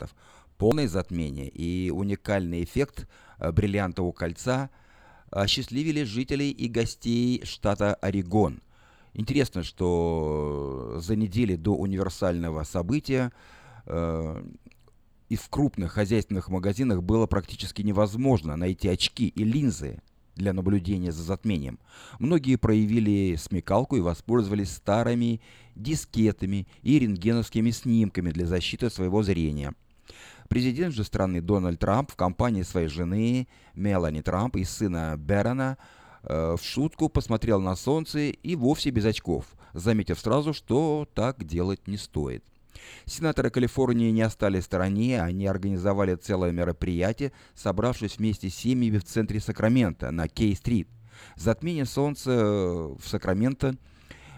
вариантов. Полное затмение и уникальный эффект э, бриллиантового кольца осчастливили жителей и гостей штата Орегон. Интересно, что за неделю до универсального события э, и в крупных хозяйственных магазинах было практически невозможно найти очки и линзы для наблюдения за затмением. Многие проявили смекалку и воспользовались старыми дискетами и рентгеновскими снимками для защиты своего зрения. Президент же страны Дональд Трамп в компании своей жены Мелани Трамп и сына Берона э, в шутку посмотрел на солнце и вовсе без очков, заметив сразу, что так делать не стоит. Сенаторы Калифорнии не остались в стороне, они организовали целое мероприятие, собравшись вместе с семьями в центре Сакрамента на Кей-стрит. Затмение солнца в Сакраменто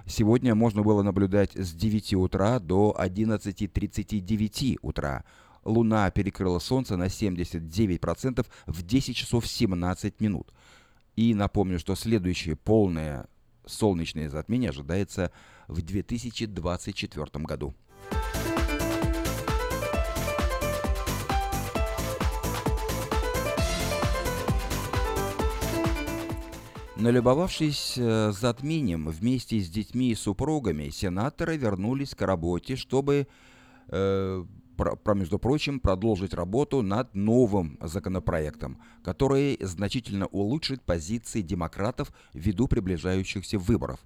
сегодня можно было наблюдать с 9 утра до 11.39 утра. Луна перекрыла Солнце на 79% в 10 часов 17 минут. И напомню, что следующее полное солнечное затмение ожидается в 2024 году. Налюбовавшись э, затмением вместе с детьми и супругами, сенаторы вернулись к работе, чтобы, э, про, между прочим, продолжить работу над новым законопроектом, который значительно улучшит позиции демократов ввиду приближающихся выборов.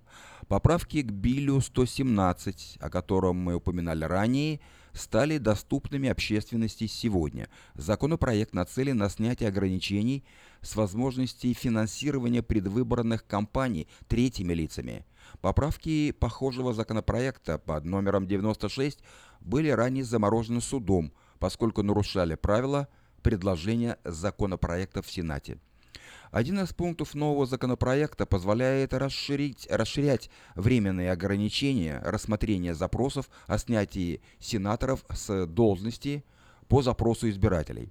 Поправки к Биллю 117, о котором мы упоминали ранее, стали доступными общественности сегодня. Законопроект нацелен на снятие ограничений с возможностью финансирования предвыборных кампаний третьими лицами. Поправки похожего законопроекта под номером 96 были ранее заморожены судом, поскольку нарушали правила предложения законопроекта в Сенате. Один из пунктов нового законопроекта позволяет расширить, расширять временные ограничения рассмотрения запросов о снятии сенаторов с должности по запросу избирателей.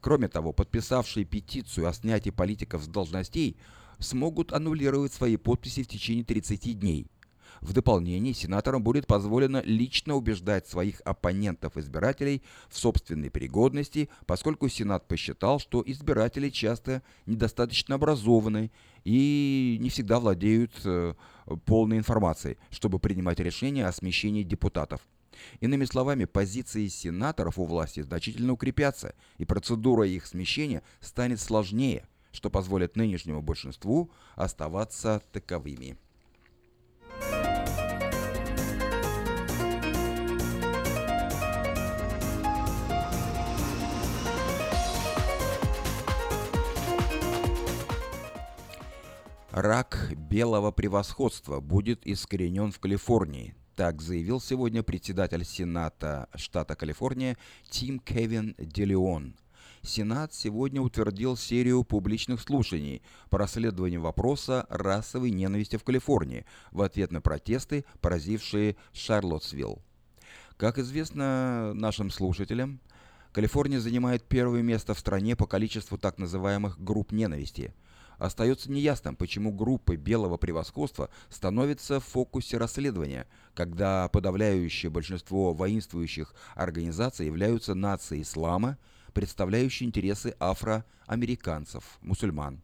Кроме того, подписавшие петицию о снятии политиков с должностей смогут аннулировать свои подписи в течение 30 дней – в дополнение, сенаторам будет позволено лично убеждать своих оппонентов-избирателей в собственной пригодности, поскольку Сенат посчитал, что избиратели часто недостаточно образованы и не всегда владеют э, полной информацией, чтобы принимать решения о смещении депутатов. Иными словами, позиции сенаторов у власти значительно укрепятся, и процедура их смещения станет сложнее, что позволит нынешнему большинству оставаться таковыми. Рак белого превосходства будет искоренен в Калифорнии. Так заявил сегодня председатель Сената штата Калифорния Тим Кевин Делеон. Сенат сегодня утвердил серию публичных слушаний по расследованию вопроса расовой ненависти в Калифорнии в ответ на протесты, поразившие Шарлоттсвилл. Как известно нашим слушателям, Калифорния занимает первое место в стране по количеству так называемых групп ненависти – Остается неясным, почему группы белого превосходства становятся в фокусе расследования, когда подавляющее большинство воинствующих организаций являются нацией ислама, представляющей интересы афроамериканцев, мусульман.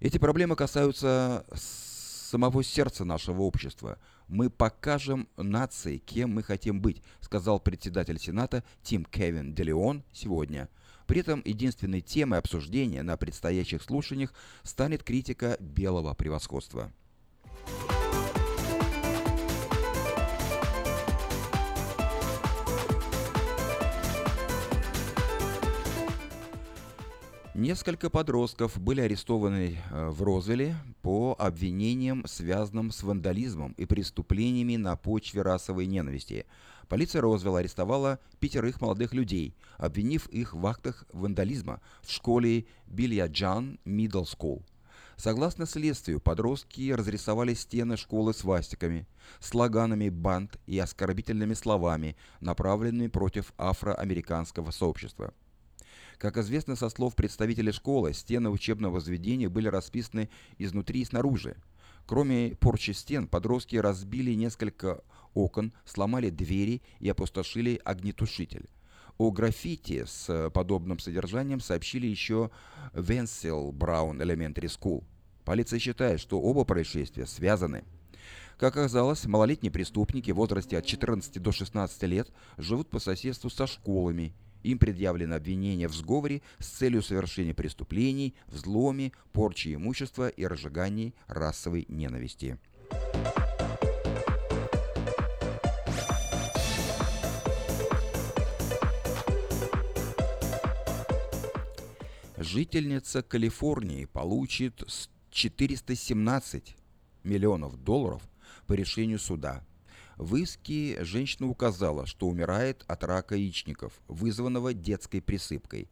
Эти проблемы касаются самого сердца нашего общества. Мы покажем нации, кем мы хотим быть, сказал председатель Сената Тим Кевин Делеон сегодня – при этом единственной темой обсуждения на предстоящих слушаниях станет критика белого превосходства. Несколько подростков были арестованы э, в Розвилле по обвинениям, связанным с вандализмом и преступлениями на почве расовой ненависти – Полиция Розвилла арестовала пятерых молодых людей, обвинив их в актах вандализма в школе Бильяджан Middle School. Согласно следствию, подростки разрисовали стены школы свастиками, слоганами банд и оскорбительными словами, направленными против афроамериканского сообщества. Как известно со слов представителей школы, стены учебного заведения были расписаны изнутри и снаружи. Кроме порчи стен, подростки разбили несколько окон, сломали двери и опустошили огнетушитель. О граффити с подобным содержанием сообщили еще Венсел Браун Elementary School. Полиция считает, что оба происшествия связаны. Как оказалось, малолетние преступники в возрасте от 14 до 16 лет живут по соседству со школами. Им предъявлено обвинение в сговоре с целью совершения преступлений, взломе, порчи имущества и разжигании расовой ненависти. Жительница Калифорнии получит 417 миллионов долларов по решению суда. В иске женщина указала, что умирает от рака яичников, вызванного детской присыпкой.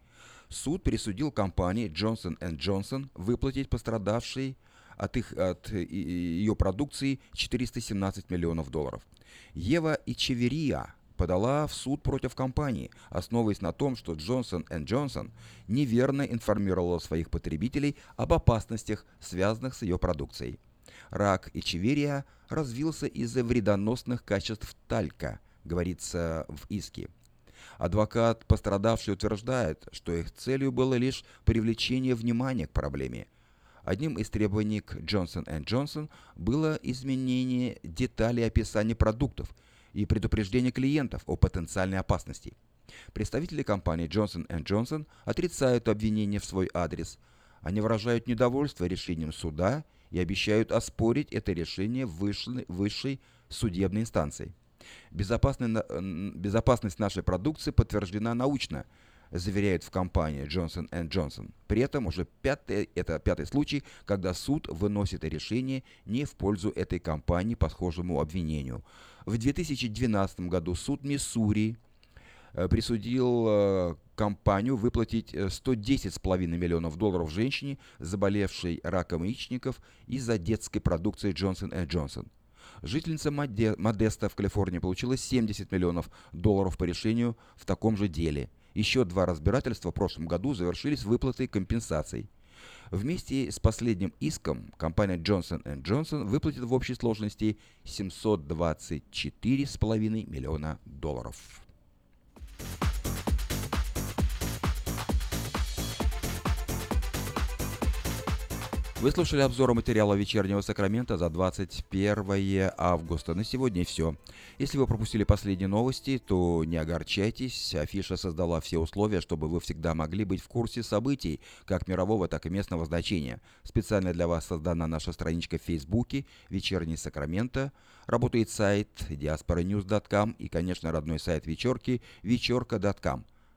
Суд присудил компании Johnson Johnson выплатить пострадавшей от, их, от ее продукции 417 миллионов долларов. Ева Ичеверия подала в суд против компании, основываясь на том, что Johnson Johnson неверно информировала своих потребителей об опасностях, связанных с ее продукцией. Рак Ичеверия развился из-за вредоносных качеств талька, говорится в иске. Адвокат пострадавший утверждает, что их целью было лишь привлечение внимания к проблеме. Одним из требований к Johnson Johnson было изменение деталей описания продуктов и предупреждение клиентов о потенциальной опасности. Представители компании Johnson Johnson отрицают обвинения в свой адрес. Они выражают недовольство решением суда и обещают оспорить это решение высшей, высшей судебной инстанции. Безопасность нашей продукции подтверждена научно – заверяют в компании Johnson Johnson. При этом уже пятый, это пятый случай, когда суд выносит решение не в пользу этой компании по схожему обвинению. В 2012 году суд Миссури э, присудил э, компанию выплатить 110,5 э, миллионов долларов женщине, заболевшей раком яичников из-за детской продукции Johnson Johnson. Жительница Модеста в Калифорнии получила 70 миллионов долларов по решению в таком же деле – еще два разбирательства в прошлом году завершились выплатой компенсаций. Вместе с последним иском компания Johnson Johnson выплатит в общей сложности 724,5 миллиона долларов. Вы слушали обзор материала «Вечернего Сакрамента» за 21 августа. На сегодня все. Если вы пропустили последние новости, то не огорчайтесь. Афиша создала все условия, чтобы вы всегда могли быть в курсе событий, как мирового, так и местного значения. Специально для вас создана наша страничка в Фейсбуке «Вечерний Сакраменто». Работает сайт diasporanews.com и, конечно, родной сайт вечерки вечерка.com.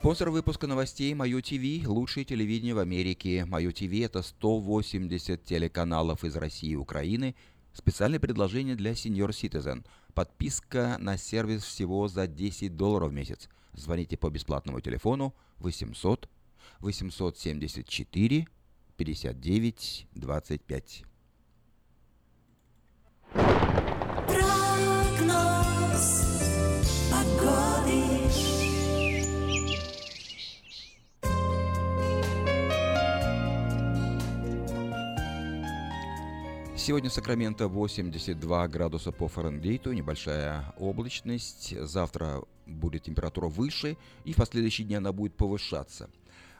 Спонсор выпуска новостей Мое ТВ – лучшее телевидение в Америке. Мое ТВ – это 180 телеканалов из России и Украины. Специальное предложение для Senior Citizen. Подписка на сервис всего за 10 долларов в месяц. Звоните по бесплатному телефону 800 874 59 25. Сегодня в Сакраменто 82 градуса по Фаренгейту, небольшая облачность. Завтра будет температура выше, и в последующие дни она будет повышаться.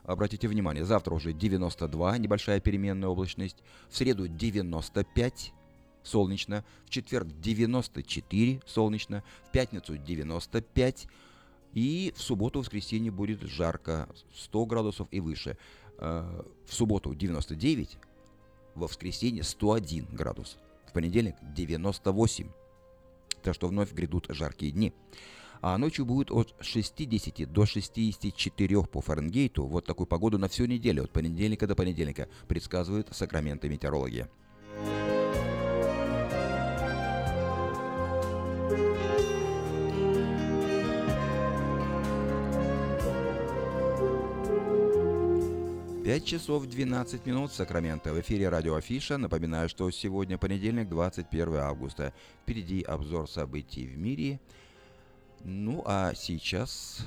Обратите внимание, завтра уже 92, небольшая переменная облачность. В среду 95, солнечно. В четверг 94, солнечно. В пятницу 95. И в субботу-воскресенье будет жарко, 100 градусов и выше. Э, в субботу 99, во воскресенье 101 градус, в понедельник 98. Так что вновь грядут жаркие дни. А ночью будет от 60 до 64 по Фаренгейту. Вот такую погоду на всю неделю, от понедельника до понедельника, предсказывают Сакраменты метеорологи. 5 часов 12 минут Сакраменто. В эфире радио Афиша. Напоминаю, что сегодня понедельник, 21 августа. Впереди обзор событий в мире. Ну а сейчас...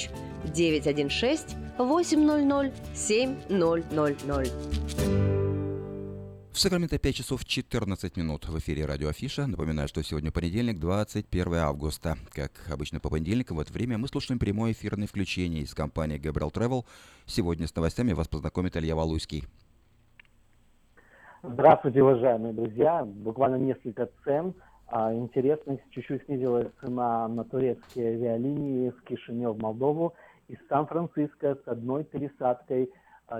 916 800 7000. В Сакраменто 5 часов 14 минут в эфире радио Афиша. Напоминаю, что сегодня понедельник, 21 августа. Как обычно по понедельникам в это время мы слушаем прямое эфирное включение из компании Gabriel Travel. Сегодня с новостями вас познакомит Илья Валуйский. Здравствуйте, уважаемые друзья. Буквально несколько цен. А, интересно, чуть-чуть снизилась цена на турецкие авиалинии с Кишинев в Молдову из Сан-Франциско с одной пересадкой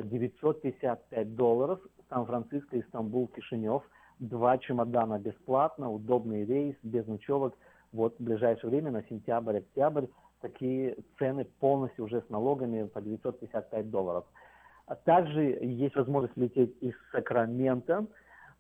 955 а, долларов, Сан-Франциско, Истамбул, Кишинев. Два чемодана бесплатно, удобный рейс, без ночевок. Вот в ближайшее время, на сентябрь, октябрь, такие цены полностью уже с налогами по 955 долларов. А также есть возможность лететь из Сакрамента.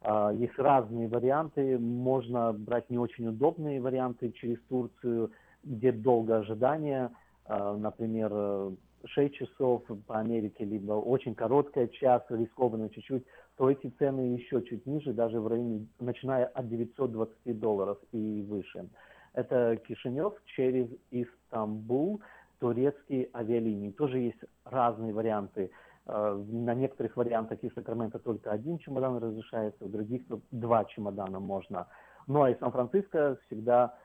А, есть разные варианты. Можно брать не очень удобные варианты через Турцию, где долго ожидание. А, например, 6 часов по Америке, либо очень короткая час, рискованно чуть-чуть, то эти цены еще чуть ниже, даже в районе, начиная от 920 долларов и выше. Это Кишинев через Истамбул, турецкие авиалинии. Тоже есть разные варианты. Э, на некоторых вариантах из Сакрамента только один чемодан разрешается, в других два чемодана можно. Ну а из Сан-Франциско всегда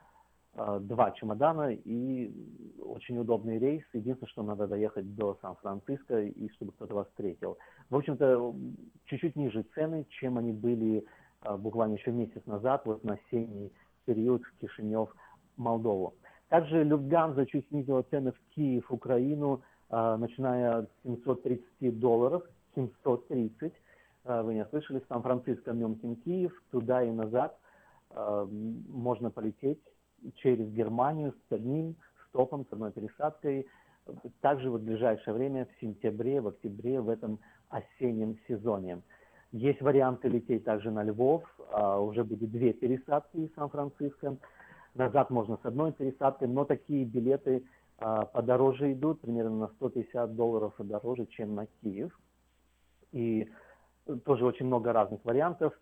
Э, два чемодана и очень удобный рейс. Единственное, что надо доехать до Сан-Франциско и чтобы кто-то вас встретил. В общем-то, чуть-чуть ниже цены, чем они были э, буквально еще месяц назад, вот на осенний период в Кишинев, Молдову. Также Люфтганза чуть снизила цены в Киев, Украину, начиная с 730 долларов, 730. Вы не слышали, Сан-Франциско, Мюнхен, Киев, туда и назад можно полететь через Германию с одним стопом, с одной пересадкой. Также в ближайшее время, в сентябре, в октябре, в этом осеннем сезоне. Есть варианты лететь также на Львов, а уже будет две пересадки из Сан-Франциско. Назад можно с одной пересадкой, но такие билеты а, подороже идут, примерно на 150 долларов дороже, чем на Киев. И тоже очень много разных вариантов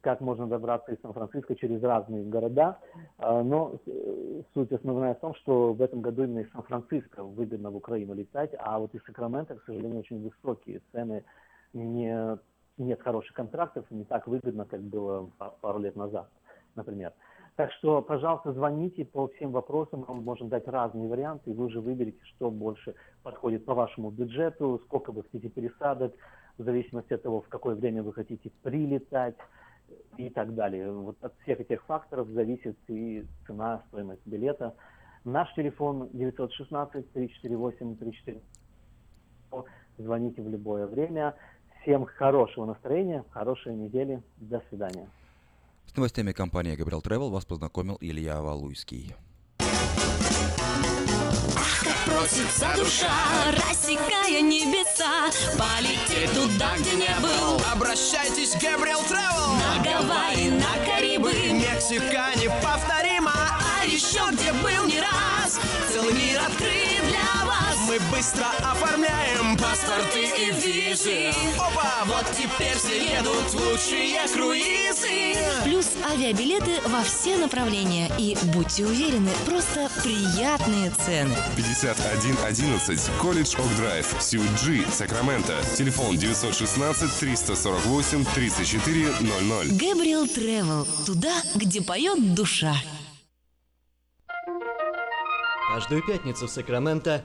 как можно добраться из Сан-Франциско через разные города. А, но э, суть основная в том, что в этом году именно из Сан-Франциско выгодно в Украину летать, а вот из Сакрамента, к сожалению, очень высокие цены, не, нет хороших контрактов, не так выгодно, как было пару лет назад, например. Так что, пожалуйста, звоните по всем вопросам, мы можем дать разные варианты, и вы уже выберете, что больше подходит по вашему бюджету, сколько вы хотите пересадок, в зависимости от того, в какое время вы хотите прилетать и так далее. Вот от всех этих факторов зависит и цена, стоимость билета. Наш телефон 916-348-34. Звоните в любое время. Всем хорошего настроения, хорошей недели. До свидания. С новостями компании Gabriel Travel вас познакомил Илья Валуйский. Ах, как просится душа, рассекая небеса, полететь туда, где не был. Обращайтесь Gabriel Travel На Гавайи, на Карибы, Мексика неповторима а еще где был не раз. Целый мир открыт для вас. Мы быстро оформляем паспорты и визы Опа, вот теперь все едут лучшие круизы Плюс авиабилеты во все направления. И будьте уверены, просто приятные цены. 5111 Колледж Ок Драйв, Сьюджи, Сакраменто. Телефон 916 348 3400. Гэбриэл Тревел. Туда, где поет душа. Каждую пятницу в Сакраменто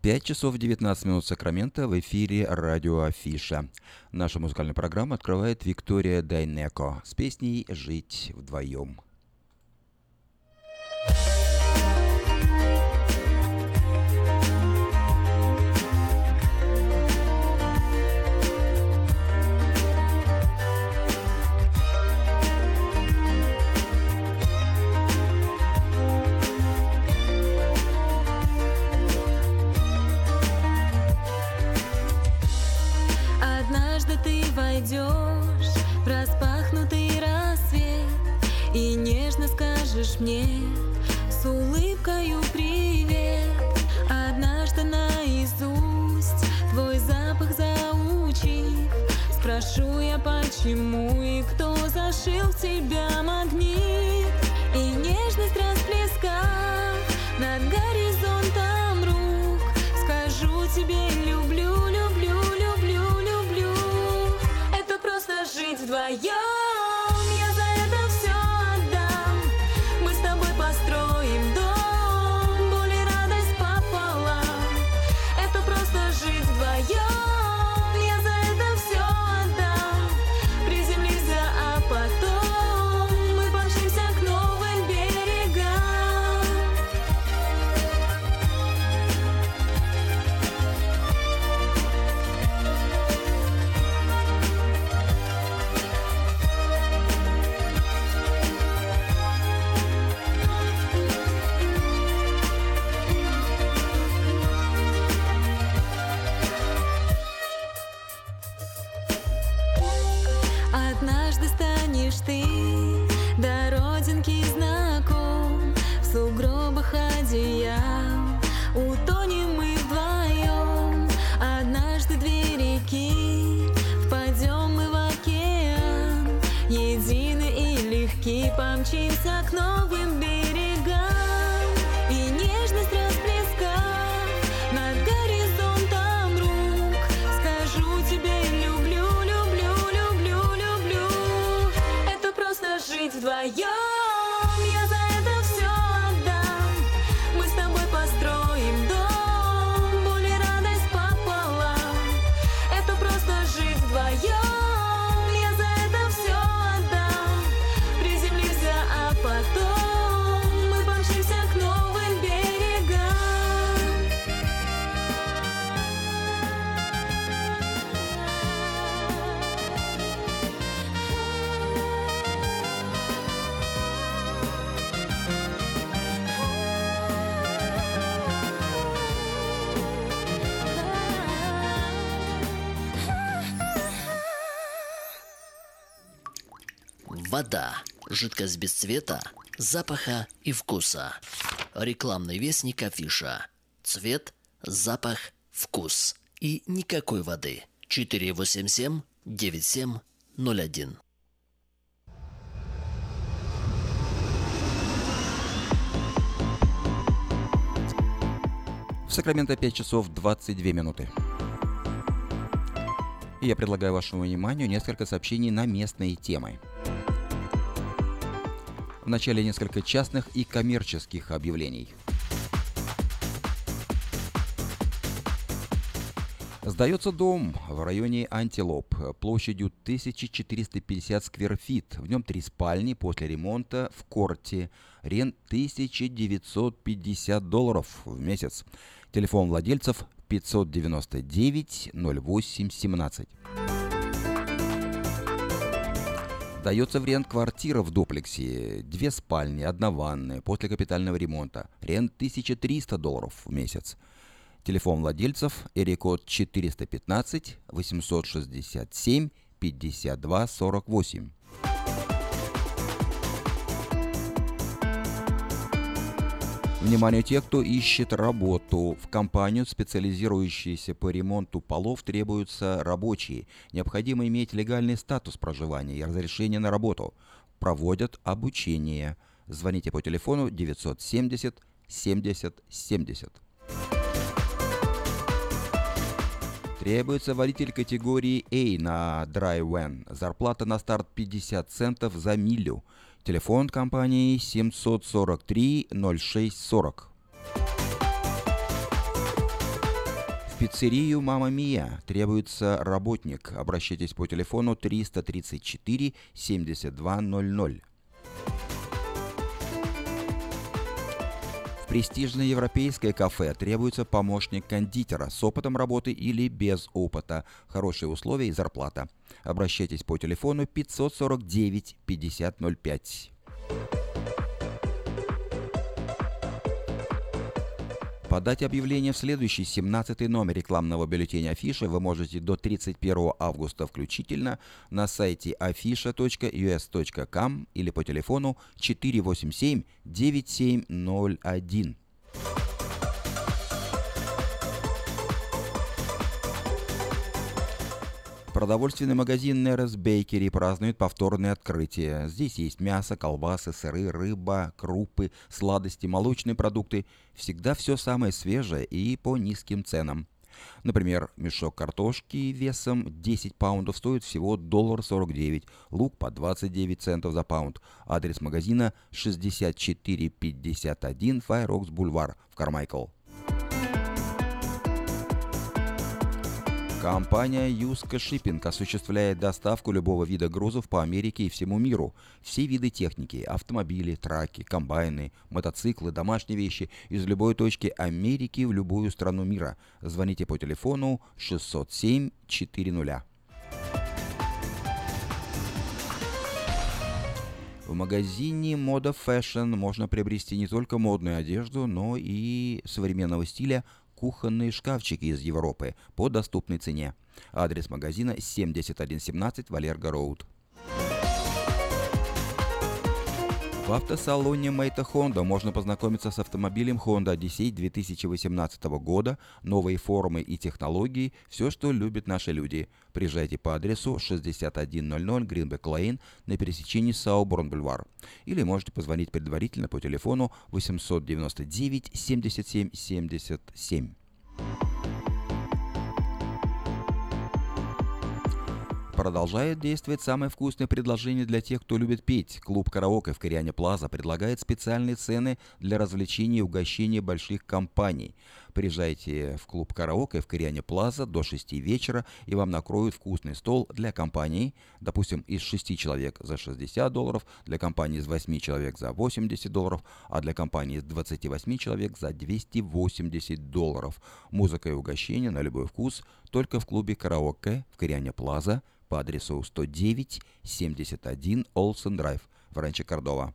Пять часов 19 минут Сакрамента в эфире радио Афиша. Наша музыкальная программа открывает Виктория Дайнеко с песней «Жить вдвоем». Однажды скажешь мне с улыбкою привет. Однажды наизусть твой запах заучив Спрошу я почему и кто зашил в тебя магнит. И нежность расплескав над горизонтом рук Скажу тебе люблю, люблю, люблю, люблю. Это просто жить вдвоем Вода. Жидкость без цвета, запаха и вкуса. Рекламный вестник афиша. Цвет, запах, вкус. И никакой воды. 487 9701. В Сакраменто 5 часов 22 минуты. И я предлагаю вашему вниманию несколько сообщений на местные темы. В начале несколько частных и коммерческих объявлений. Сдается дом в районе Антилоп площадью 1450 скверфит. В нем три спальни после ремонта в корте. Рент 1950 долларов в месяц. Телефон владельцев 599 08 17. Дается в рент квартира в дуплексе. Две спальни, одна ванная после капитального ремонта. Рент 1300 долларов в месяц. Телефон владельцев Эрикод 415 867 52 48. Внимание тех, кто ищет работу. В компанию, специализирующуюся по ремонту полов, требуются рабочие. Необходимо иметь легальный статус проживания и разрешение на работу. Проводят обучение. Звоните по телефону 970 70 70. Требуется водитель категории A на Dry Van. Зарплата на старт 50 центов за милю. Телефон компании 743 0640. В пиццерию «Мама Мия» требуется работник. Обращайтесь по телефону 334 престижное европейское кафе требуется помощник кондитера с опытом работы или без опыта. Хорошие условия и зарплата. Обращайтесь по телефону 549 5005. Подать объявление в следующий 17 номер рекламного бюллетеня Афиша вы можете до 31 августа включительно на сайте afisha.us.com или по телефону 487 9701. Продовольственный магазин Нерес Бейкери празднует повторное открытие. Здесь есть мясо, колбасы, сыры, рыба, крупы, сладости, молочные продукты. Всегда все самое свежее и по низким ценам. Например, мешок картошки весом 10 паундов стоит всего доллар 49, лук по 29 центов за паунд. Адрес магазина 6451 Fire Oaks Бульвар в Кармайкл. Компания Юска Шиппинг осуществляет доставку любого вида грузов по Америке и всему миру. Все виды техники – автомобили, траки, комбайны, мотоциклы, домашние вещи – из любой точки Америки в любую страну мира. Звоните по телефону 607 400. В магазине Мода Fashion можно приобрести не только модную одежду, но и современного стиля кухонные шкафчики из Европы по доступной цене. Адрес магазина 7117 Валерго Роуд. В автосалоне Мэйта Honda можно познакомиться с автомобилем Honda Odyssey 2018 года, новые формы и технологии, все, что любят наши люди. Приезжайте по адресу 6100 Гринбек Лейн на пересечении Сауборн Бульвар. Или можете позвонить предварительно по телефону 899 77 77. Продолжает действовать самое вкусное предложение для тех, кто любит петь. Клуб «Караоке» в Кориане Плаза предлагает специальные цены для развлечения и угощения больших компаний. Приезжайте в клуб «Караоке» в Кориане Плаза до 6 вечера, и вам накроют вкусный стол для компаний, допустим, из 6 человек за 60 долларов, для компании из 8 человек за 80 долларов, а для компании из 28 человек за 280 долларов. Музыка и угощение на любой вкус только в клубе «Караоке» в Кориане Плаза – по адресу 109 71 Олсен Драйв в Ранче Кордова.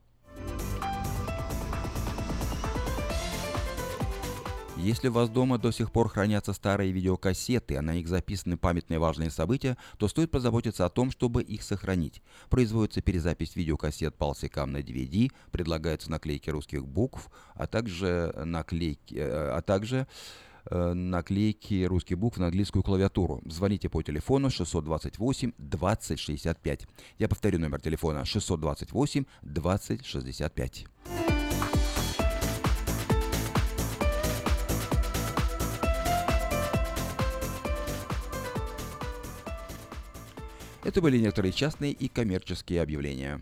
Если у вас дома до сих пор хранятся старые видеокассеты, а на них записаны памятные важные события, то стоит позаботиться о том, чтобы их сохранить. Производится перезапись видеокассет полсекам на DVD, предлагаются наклейки русских букв, а также наклейки, э, а также наклейки русских букв на английскую клавиатуру. Звоните по телефону 628 20 65. Я повторю номер телефона 628 20 65. Это были некоторые частные и коммерческие объявления.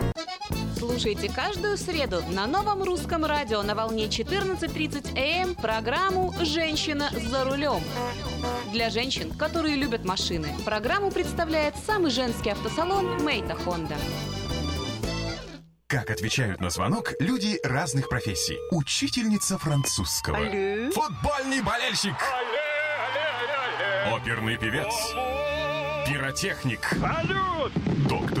Слушайте каждую среду на новом русском радио на волне 14.30 АМ программу «Женщина за рулем». Для женщин, которые любят машины, программу представляет самый женский автосалон «Мейта Хонда». Как отвечают на звонок люди разных профессий. Учительница французского. Алле. Футбольный болельщик. Оперный певец. Пиротехник. Салют! Доктор.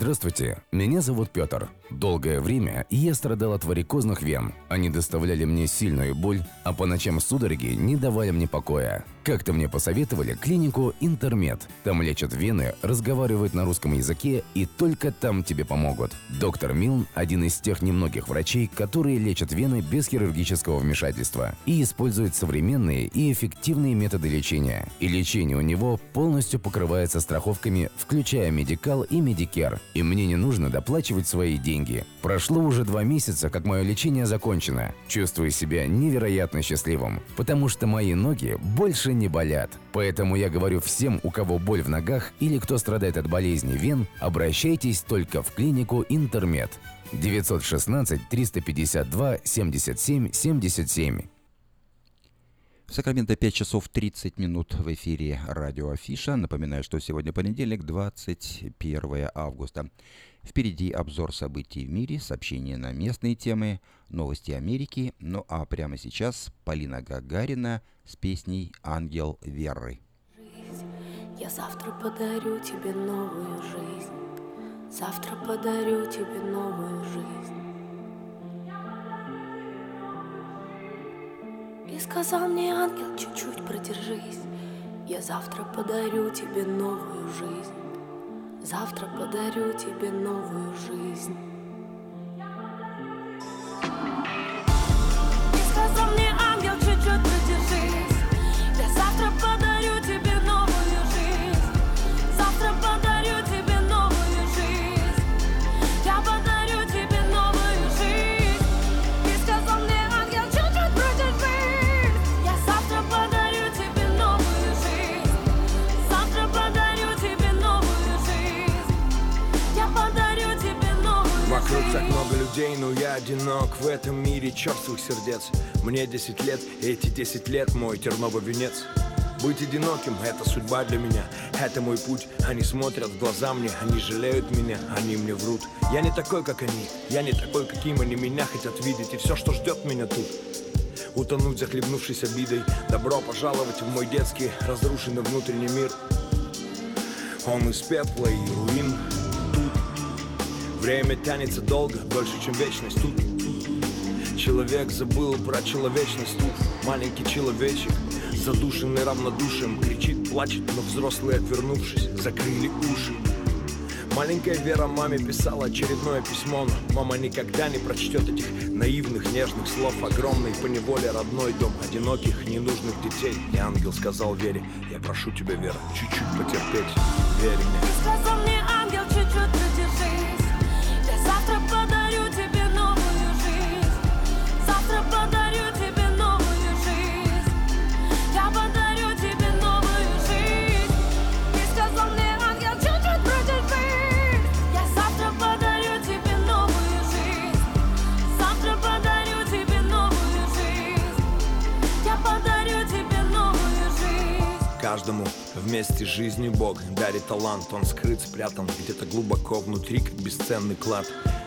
Здравствуйте, меня зовут Петр. Долгое время я страдал от варикозных вен. Они доставляли мне сильную боль, а по ночам судороги не давали мне покоя. Как-то мне посоветовали клинику Интермед. Там лечат вены, разговаривают на русском языке и только там тебе помогут. Доктор Милн – один из тех немногих врачей, которые лечат вены без хирургического вмешательства и используют современные и эффективные методы лечения. И лечение у него полностью покрывается страховками, включая Medi-Cal и Medicare. И мне не нужно доплачивать свои деньги. Прошло уже два месяца, как мое лечение закончено. Чувствую себя невероятно счастливым, потому что мои ноги больше не болят. Поэтому я говорю всем, у кого боль в ногах или кто страдает от болезни вен, обращайтесь только в клинику Интермед. 916 352 77 77. В Сакраменто 5 часов 30 минут в эфире радио Афиша. Напоминаю, что сегодня понедельник, 21 августа. Впереди обзор событий в мире, сообщения на местные темы, новости Америки. Ну а прямо сейчас Полина Гагарина с песней «Ангел веры». Я завтра подарю тебе новую жизнь. Завтра подарю тебе новую жизнь. И сказал мне ангел, чуть-чуть продержись. Я завтра подарю тебе новую жизнь. Завтра подарю тебе новую жизнь. Людей, но я одинок В этом мире черствых сердец. Мне 10 лет, и эти 10 лет мой терновый венец. Быть одиноким — это судьба для меня. Это мой путь, они смотрят в глаза мне Они жалеют меня, они мне врут. Я не такой, как они, я не такой, каким они меня хотят видеть И все, что ждет меня тут. Утонуть, захлебнувшись обидой Добро пожаловать в мой детский разрушенный внутренний мир. Он из пепла и руин время тянется долго, дольше, чем вечность Тут. Человек забыл про человечность Тут. Маленький человечек Задушенный равнодушием Кричит, плачет, но взрослые, отвернувшись Закрыли уши. Маленькая Вера маме писала очередное письмо Но мама никогда не прочтет этих наивных, нежных слов. Огромный по неволе родной дом Одиноких, ненужных детей. И ангел сказал Вере Я прошу тебя, Вера, чуть-чуть потерпеть. Верь мне Сказал мне ангел, Каждому. Вместе жизни Бог дарит талант. Он скрыт, спрятан где-то глубоко внутри, как бесценный клад.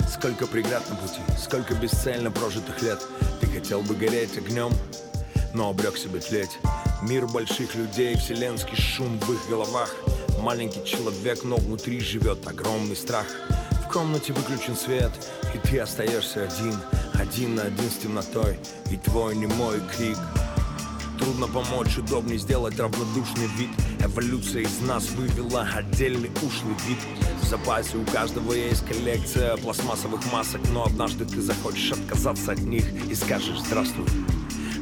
Сколько преград на пути, сколько бесцельно прожитых лет. Ты хотел бы гореть огнем, но обрек себе тлеть Мир больших людей, вселенский шум в их головах. Маленький человек, но внутри живет огромный страх. В комнате выключен свет, и ты остаешься один Один на один с темнотой, и твой немой крик Трудно помочь, удобнее сделать равнодушный вид. Эволюция из нас вывела отдельный ушлый вид. В запасе у каждого есть коллекция пластмассовых масок Но однажды ты захочешь отказаться от них и скажешь «Здравствуй,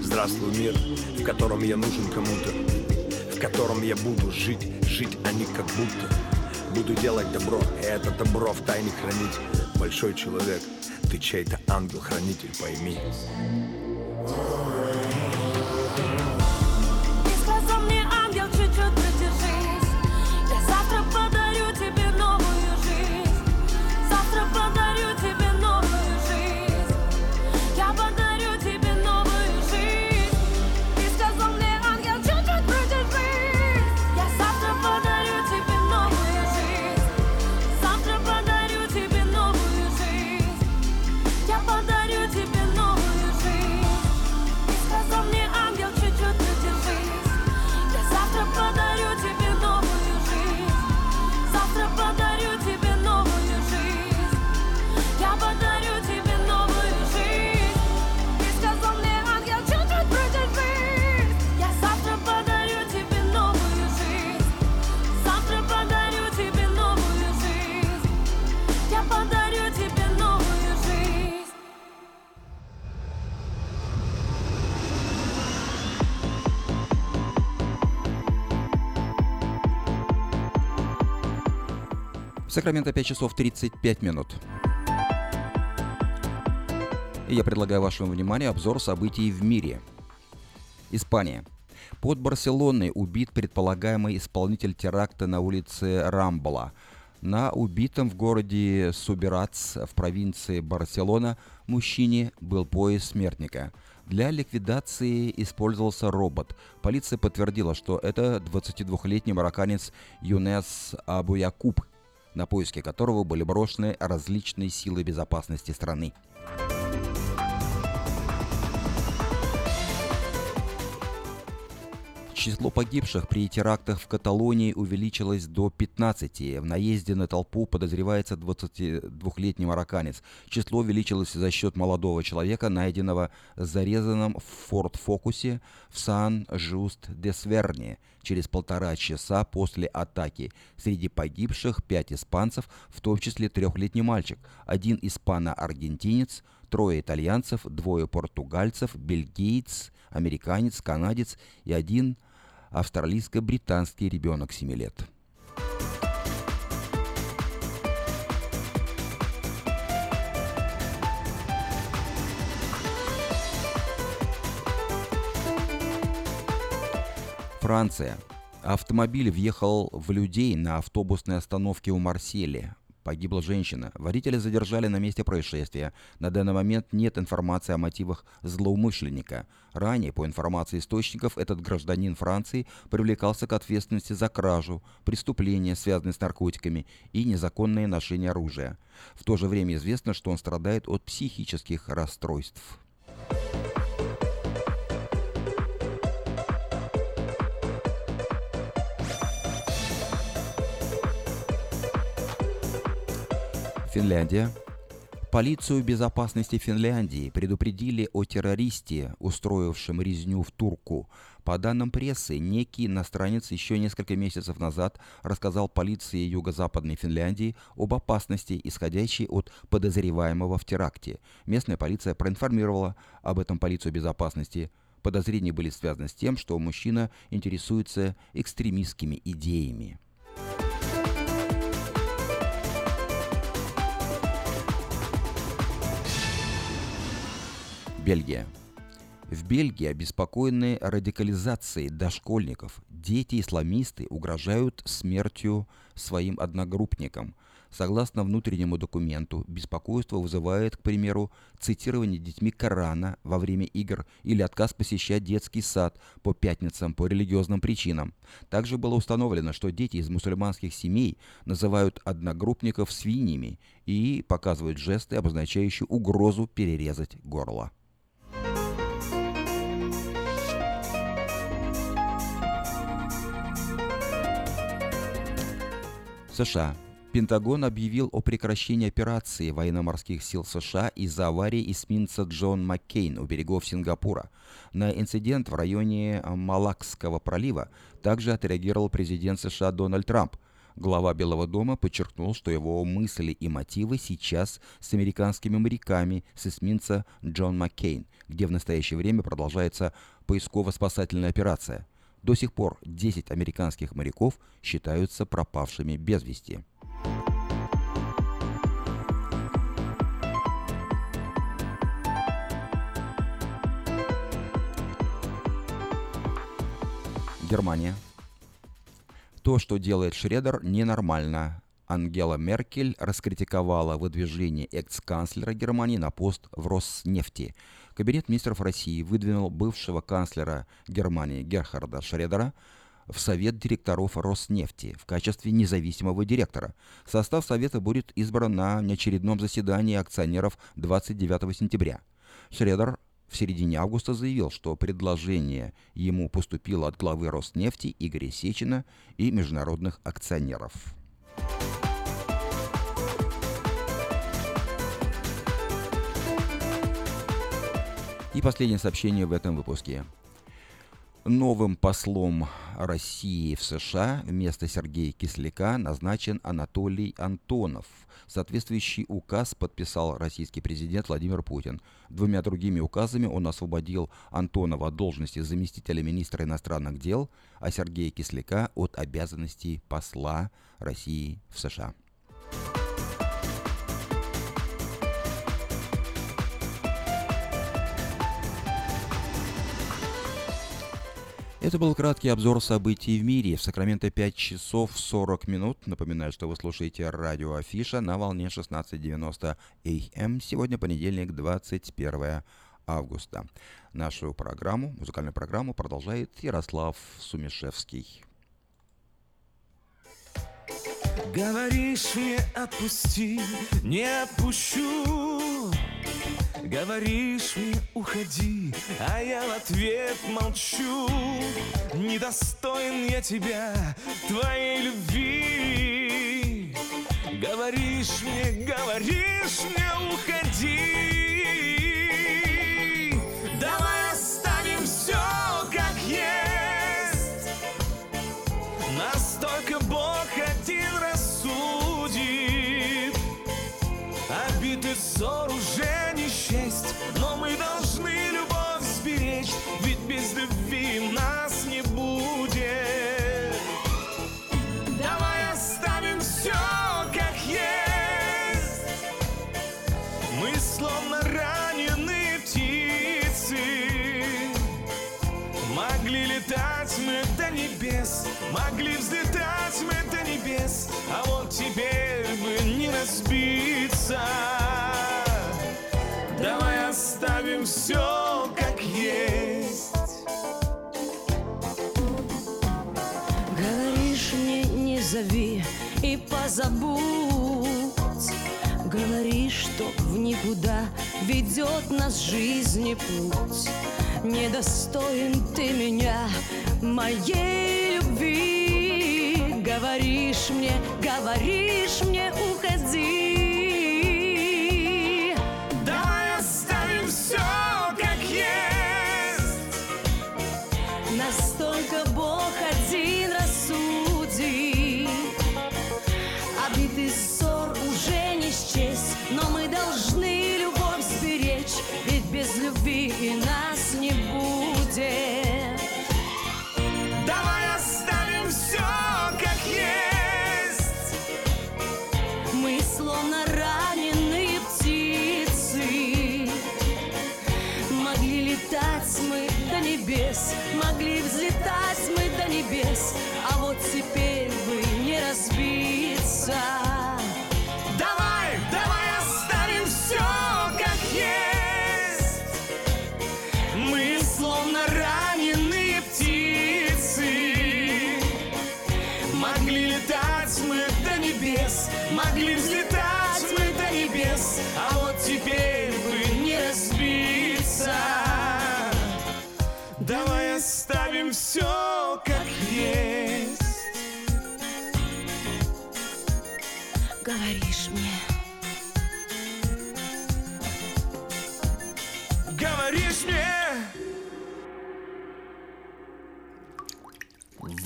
здравствуй, мир, в котором я нужен кому-то В котором я буду жить, жить, а не как будто. Буду делать добро, и это добро в тайне хранить. Большой человек, ты чей-то ангел-хранитель, пойми И Сакраменто 5 часов 35 минут. И я предлагаю вашему вниманию обзор событий в мире. Испания. Под Барселоной убит предполагаемый исполнитель теракта на улице Рамбла. На убитом в городе Субирац в провинции Барселона мужчине был пояс смертника. Для ликвидации использовался робот. Полиция подтвердила, что это 22-летний марокканец Юнес Абуякуб, на поиски которого были брошены различные силы безопасности страны. Число погибших при терактах в Каталонии увеличилось до 15. В наезде на толпу подозревается 22-летний марокканец. Число увеличилось за счет молодого человека, найденного зарезанным в Форд Фокусе в Сан-Жуст-де-Сверни через полтора часа после атаки. Среди погибших пять испанцев, в том числе трехлетний мальчик, один испано-аргентинец, трое итальянцев, двое португальцев, бельгиец, американец, канадец и один австралийско-британский ребенок 7 лет. Франция. Автомобиль въехал в людей на автобусной остановке у Марселя. Погибла женщина. Водителя задержали на месте происшествия. На данный момент нет информации о мотивах злоумышленника. Ранее, по информации источников, этот гражданин Франции привлекался к ответственности за кражу, преступления, связанные с наркотиками и незаконное ношение оружия. В то же время известно, что он страдает от психических расстройств. Финляндия. Полицию безопасности Финляндии предупредили о террористе, устроившем резню в Турку. По данным прессы, некий иностранец еще несколько месяцев назад рассказал полиции Юго-Западной Финляндии об опасности, исходящей от подозреваемого в теракте. Местная полиция проинформировала об этом полицию безопасности. Подозрения были связаны с тем, что мужчина интересуется экстремистскими идеями. Бельгия. В Бельгии обеспокоены радикализацией дошкольников. Дети-исламисты угрожают смертью своим одногруппникам. Согласно внутреннему документу, беспокойство вызывает, к примеру, цитирование детьми Корана во время игр или отказ посещать детский сад по пятницам по религиозным причинам. Также было установлено, что дети из мусульманских семей называют одногруппников свиньями и показывают жесты, обозначающие угрозу перерезать горло. США. Пентагон объявил о прекращении операции военно-морских сил США из-за аварии эсминца Джон Маккейн у берегов Сингапура. На инцидент в районе Малакского пролива также отреагировал президент США Дональд Трамп. Глава Белого дома подчеркнул, что его мысли и мотивы сейчас с американскими моряками с эсминца Джон Маккейн, где в настоящее время продолжается поисково-спасательная операция. До сих пор 10 американских моряков считаются пропавшими без вести. Германия. То, что делает Шредер, ненормально. Ангела Меркель раскритиковала выдвижение экс-канцлера Германии на пост в Роснефти. Кабинет министров России выдвинул бывшего канцлера Германии Герхарда Шредера в Совет директоров Роснефти в качестве независимого директора. Состав Совета будет избран на неочередном заседании акционеров 29 сентября. Шредер в середине августа заявил, что предложение ему поступило от главы Роснефти Игоря Сечина и международных акционеров. И последнее сообщение в этом выпуске. Новым послом России в США вместо Сергея Кисляка назначен Анатолий Антонов. Соответствующий указ подписал российский президент Владимир Путин. Двумя другими указами он освободил Антонова от должности заместителя министра иностранных дел, а Сергея Кисляка от обязанностей посла России в США. Это был краткий обзор событий в мире. В Сакраменто 5 часов 40 минут. Напоминаю, что вы слушаете радио Афиша на волне 16.90 АМ. Сегодня понедельник, 21 августа. Нашу программу, музыкальную программу продолжает Ярослав Сумишевский. Говоришь мне отпусти, не отпущу Говоришь мне уходи, а я в ответ молчу. Недостоин я тебя, твоей любви. Говоришь мне, говоришь мне уходи небес. Могли взлетать мы до небес. А вот теперь бы не разбиться. Давай оставим все как есть. Говоришь мне не зови и позабудь никуда ведет нас жизни путь. Недостоин ты меня, моей любви. Говоришь мне, говоришь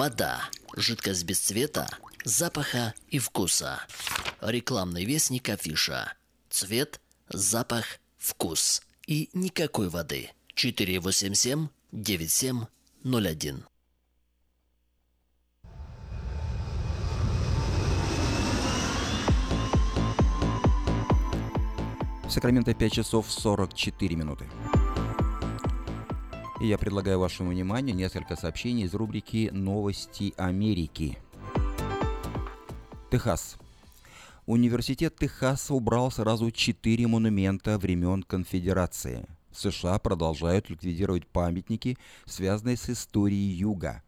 Вода. Жидкость без цвета, запаха и вкуса. Рекламный вестник афиша. Цвет, запах, вкус. И никакой воды. 487 9701. Сакраменто 5 часов 44 минуты. И я предлагаю вашему вниманию несколько сообщений из рубрики «Новости Америки». Техас. Университет Техаса убрал сразу четыре монумента времен конфедерации. В США продолжают ликвидировать памятники, связанные с историей Юга.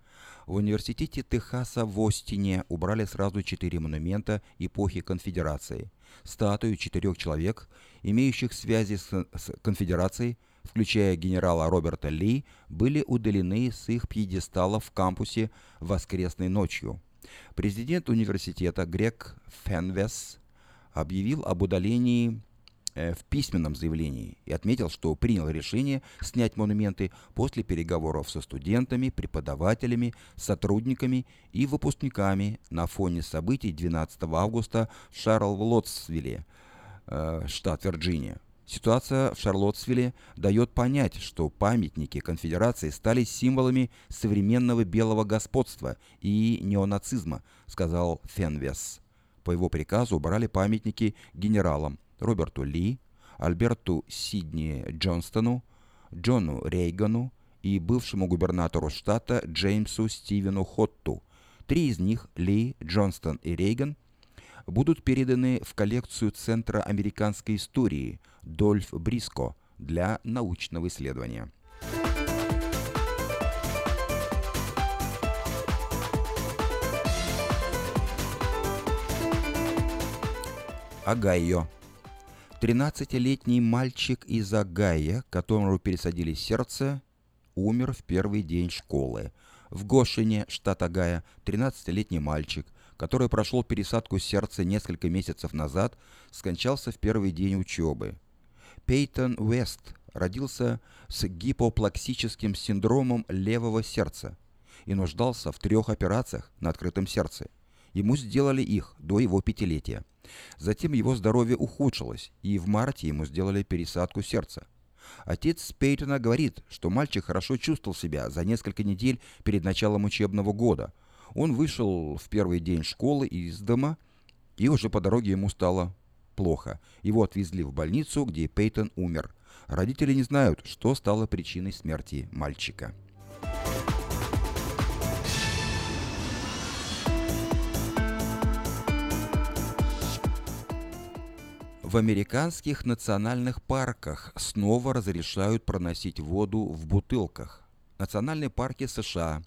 В университете Техаса в Остине убрали сразу четыре монумента эпохи конфедерации. Статую четырех человек, имеющих связи с, конфедерацией, включая генерала Роберта Ли, были удалены с их пьедесталов в кампусе воскресной ночью. Президент университета Грег Фенвес объявил об удалении э, в письменном заявлении и отметил, что принял решение снять монументы после переговоров со студентами, преподавателями, сотрудниками и выпускниками на фоне событий 12 августа в Шарлоттсвилле, э, штат Вирджиния. Ситуация в Шарлоттсвилле дает понять, что памятники конфедерации стали символами современного белого господства и неонацизма, сказал Фенвес. По его приказу убрали памятники генералам Роберту Ли, Альберту Сидни Джонстону, Джону Рейгану и бывшему губернатору штата Джеймсу Стивену Хотту. Три из них, Ли, Джонстон и Рейган, будут переданы в коллекцию Центра американской истории Дольф Бриско для научного исследования. Агайо. 13-летний мальчик из Огайо, которому пересадили сердце, умер в первый день школы. В Гошине, штат Агая, 13-летний мальчик, который прошел пересадку сердца несколько месяцев назад, скончался в первый день учебы. Пейтон Уэст родился с гипоплаксическим синдромом левого сердца и нуждался в трех операциях на открытом сердце. Ему сделали их до его пятилетия. Затем его здоровье ухудшилось, и в марте ему сделали пересадку сердца. Отец Пейтона говорит, что мальчик хорошо чувствовал себя за несколько недель перед началом учебного года. Он вышел в первый день школы из дома, и уже по дороге ему стало плохо. Его отвезли в больницу, где Пейтон умер. Родители не знают, что стало причиной смерти мальчика. В американских национальных парках снова разрешают проносить воду в бутылках. Национальные парки США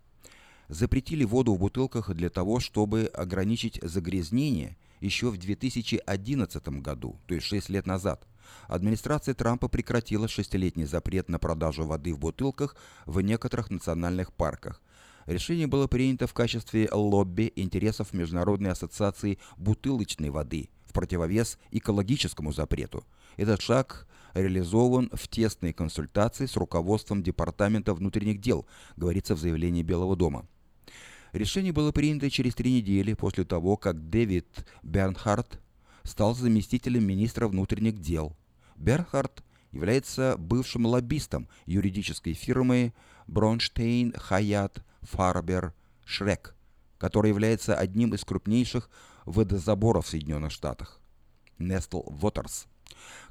запретили воду в бутылках для того, чтобы ограничить загрязнение – еще в 2011 году, то есть 6 лет назад. Администрация Трампа прекратила шестилетний запрет на продажу воды в бутылках в некоторых национальных парках. Решение было принято в качестве лобби интересов Международной ассоциации бутылочной воды в противовес экологическому запрету. Этот шаг реализован в тесной консультации с руководством Департамента внутренних дел, говорится в заявлении Белого дома. Решение было принято через три недели после того, как Дэвид Бернхард стал заместителем министра внутренних дел. Бернхард является бывшим лоббистом юридической фирмы Бронштейн Хаят Фарбер Шрек, которая является одним из крупнейших водозаборов в Соединенных Штатах. Nestle Waters.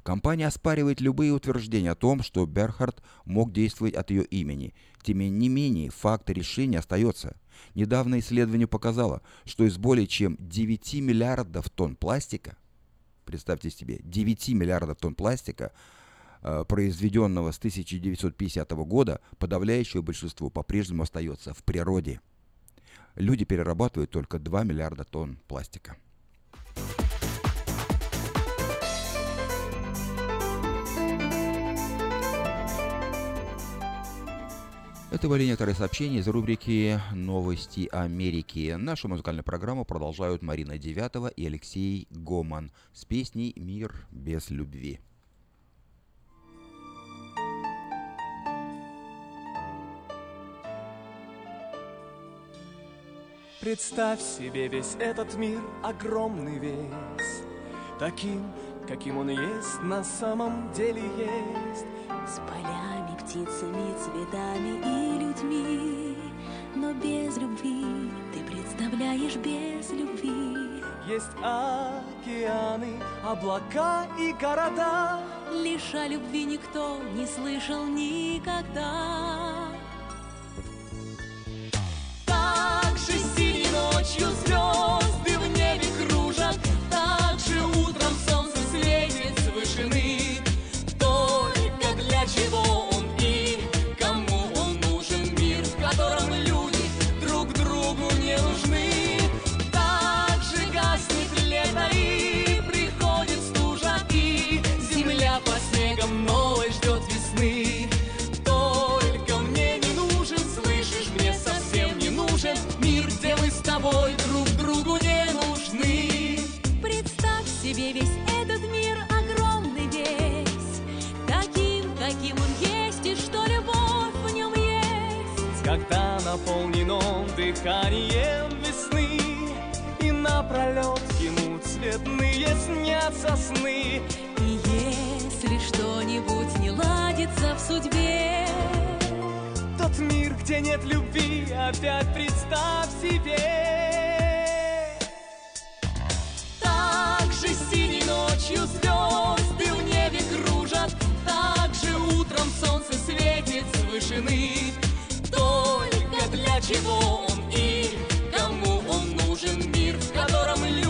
Компания оспаривает любые утверждения о том, что Берхард мог действовать от ее имени. Тем не менее, факт решения остается. Недавно исследование показало, что из более чем 9 миллиардов тонн пластика, представьте себе, 9 миллиардов тонн пластика, э, произведенного с 1950 года, подавляющее большинство по-прежнему остается в природе. Люди перерабатывают только 2 миллиарда тонн пластика. Это были некоторые сообщения из рубрики «Новости Америки». Нашу музыкальную программу продолжают Марина Девятова и Алексей Гоман с песней «Мир без любви». Представь себе весь этот мир, огромный весь, Таким, каким он есть, на самом деле есть. С полями, птицами, цветами и людьми. Но без любви, ты представляешь без любви. Есть океаны, облака и города, Лишь о любви никто не слышал никогда дыханием весны И напролет ему цветные снятся сны. И если что-нибудь не ладится в судьбе Тот мир, где нет любви, опять представь себе. Так же синей ночью звезды в небе кружат Так же утром солнце светит с вышины. Только для чего котором люди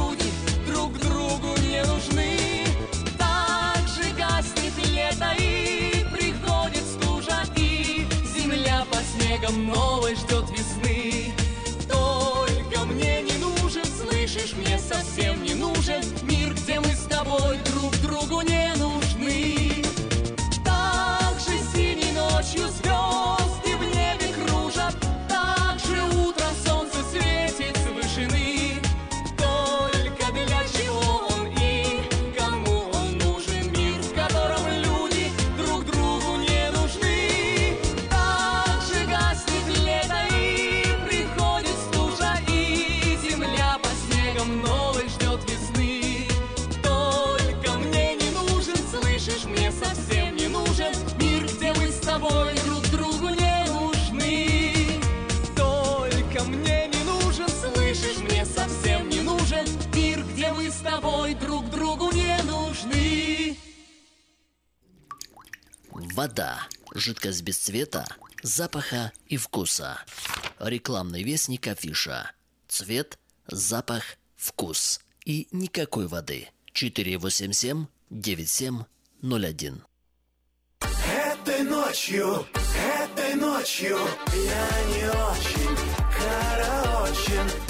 Вода. Жидкость без цвета, запаха и вкуса. Рекламный вестник афиша. Цвет, запах, вкус. И никакой воды. 487 9701. Этой ночью, этой ночью я не очень караочен.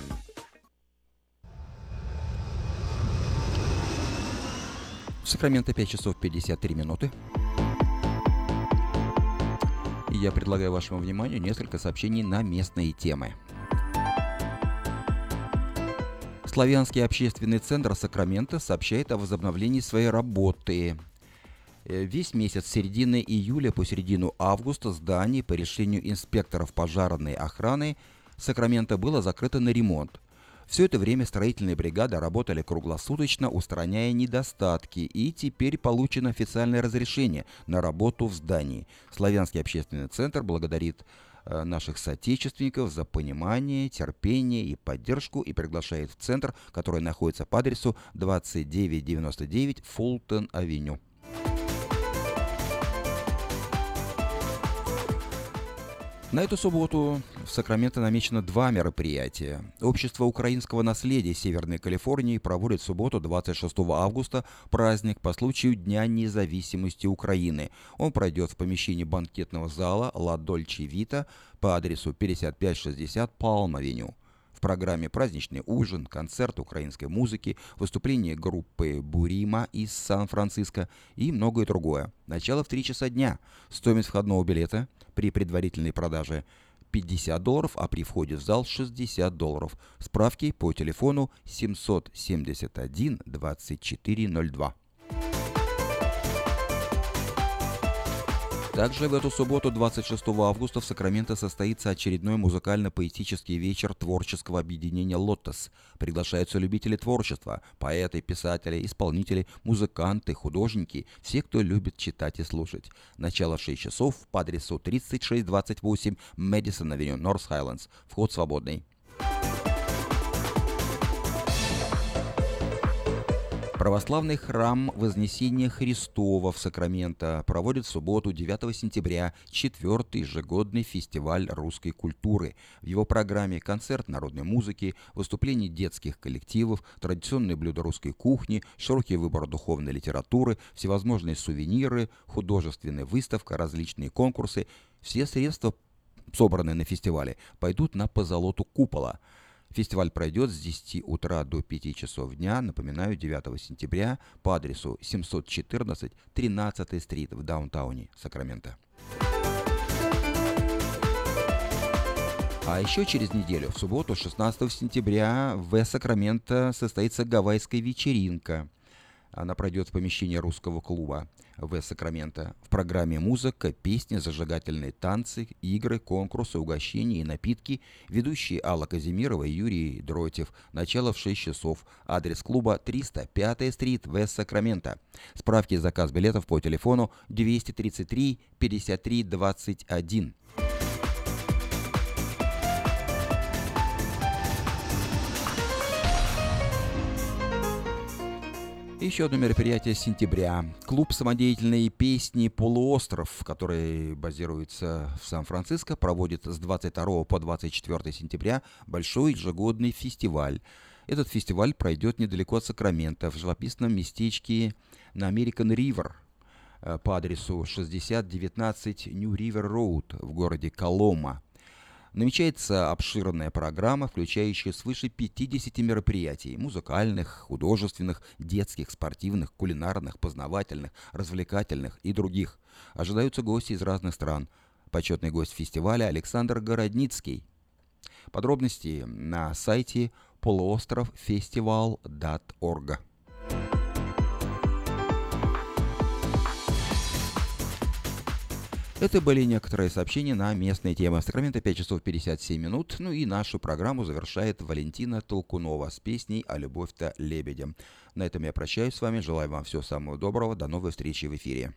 В Сакраменто 5 часов 53 минуты. И я предлагаю вашему вниманию несколько сообщений на местные темы. Славянский общественный центр Сакрамента сообщает о возобновлении своей работы. Э, Весь месяц с середины июля по середину августа здание по решению инспекторов пожарной охраны Сакрамента было закрыто на ремонт. Все это время строительные бригады работали круглосуточно, устраняя недостатки, и теперь получено официальное разрешение на работу в здании. Славянский общественный центр благодарит э, наших соотечественников за понимание, терпение и поддержку и приглашает в центр, который находится по адресу 2999 Фултон-авеню. На эту субботу в Сакраменто намечено два мероприятия. Общество украинского наследия Северной Калифорнии проводит в субботу 26 августа праздник по случаю Дня независимости Украины. Он пройдет в помещении банкетного зала «Ла Дольче Вита» по адресу 5560 Палм-авеню. Программе праздничный ужин, концерт украинской музыки, выступление группы «Бурима» из Сан-Франциско и многое другое. Начало в 3 часа дня. Стоимость входного билета при предварительной продаже 50 долларов, а при входе в зал 60 долларов. Справки по телефону 771 2402. Также в эту субботу, 26 августа, в Сакраменто состоится очередной музыкально-поэтический вечер творческого объединения «Лотос». Приглашаются любители творчества, поэты, писатели, исполнители, музыканты, художники, все, кто любит читать и слушать. Начало в 6 часов по адресу 3628 Мэдисон Авеню, Норс Хайлендс. Вход свободный. Православный храм Вознесения Христова в Сакраменто проводит в субботу 9 сентября четвертый ежегодный фестиваль русской культуры. В его программе концерт народной музыки, выступления детских коллективов, традиционные блюда русской кухни, широкий выбор духовной литературы, всевозможные сувениры, художественная выставка, различные конкурсы. Все средства, собранные на фестивале, пойдут на позолоту купола. Фестиваль пройдет с 10 утра до 5 часов дня, напоминаю, 9 сентября по адресу 714 13 стрит в даунтауне Сакраменто. А еще через неделю, в субботу, 16 сентября, в Сакраменто состоится гавайская вечеринка. Она пройдет в помещении русского клуба в Сакраменто. В программе музыка, песни, зажигательные танцы, игры, конкурсы, угощения и напитки. Ведущие Алла Казимирова и Юрий Дротев. Начало в 6 часов. Адрес клуба 305 стрит в Сакраменто. Справки и заказ билетов по телефону 233 53 21. Еще одно мероприятие сентября. Клуб самодеятельной песни «Полуостров», который базируется в Сан-Франциско, проводит с 22 по 24 сентября большой ежегодный фестиваль. Этот фестиваль пройдет недалеко от Сакрамента, в живописном местечке на American River по адресу 6019 New River Road в городе Колома. Намечается обширная программа, включающая свыше 50 мероприятий – музыкальных, художественных, детских, спортивных, кулинарных, познавательных, развлекательных и других. Ожидаются гости из разных стран. Почетный гость фестиваля Александр Городницкий. Подробности на сайте полуостровфестивал.орг. Это были некоторые сообщения на местные темы. В Сакраменто 5 часов 57 минут. Ну и нашу программу завершает Валентина Толкунова с песней «А любовь-то лебедем». На этом я прощаюсь с вами. Желаю вам всего самого доброго. До новой встречи в эфире.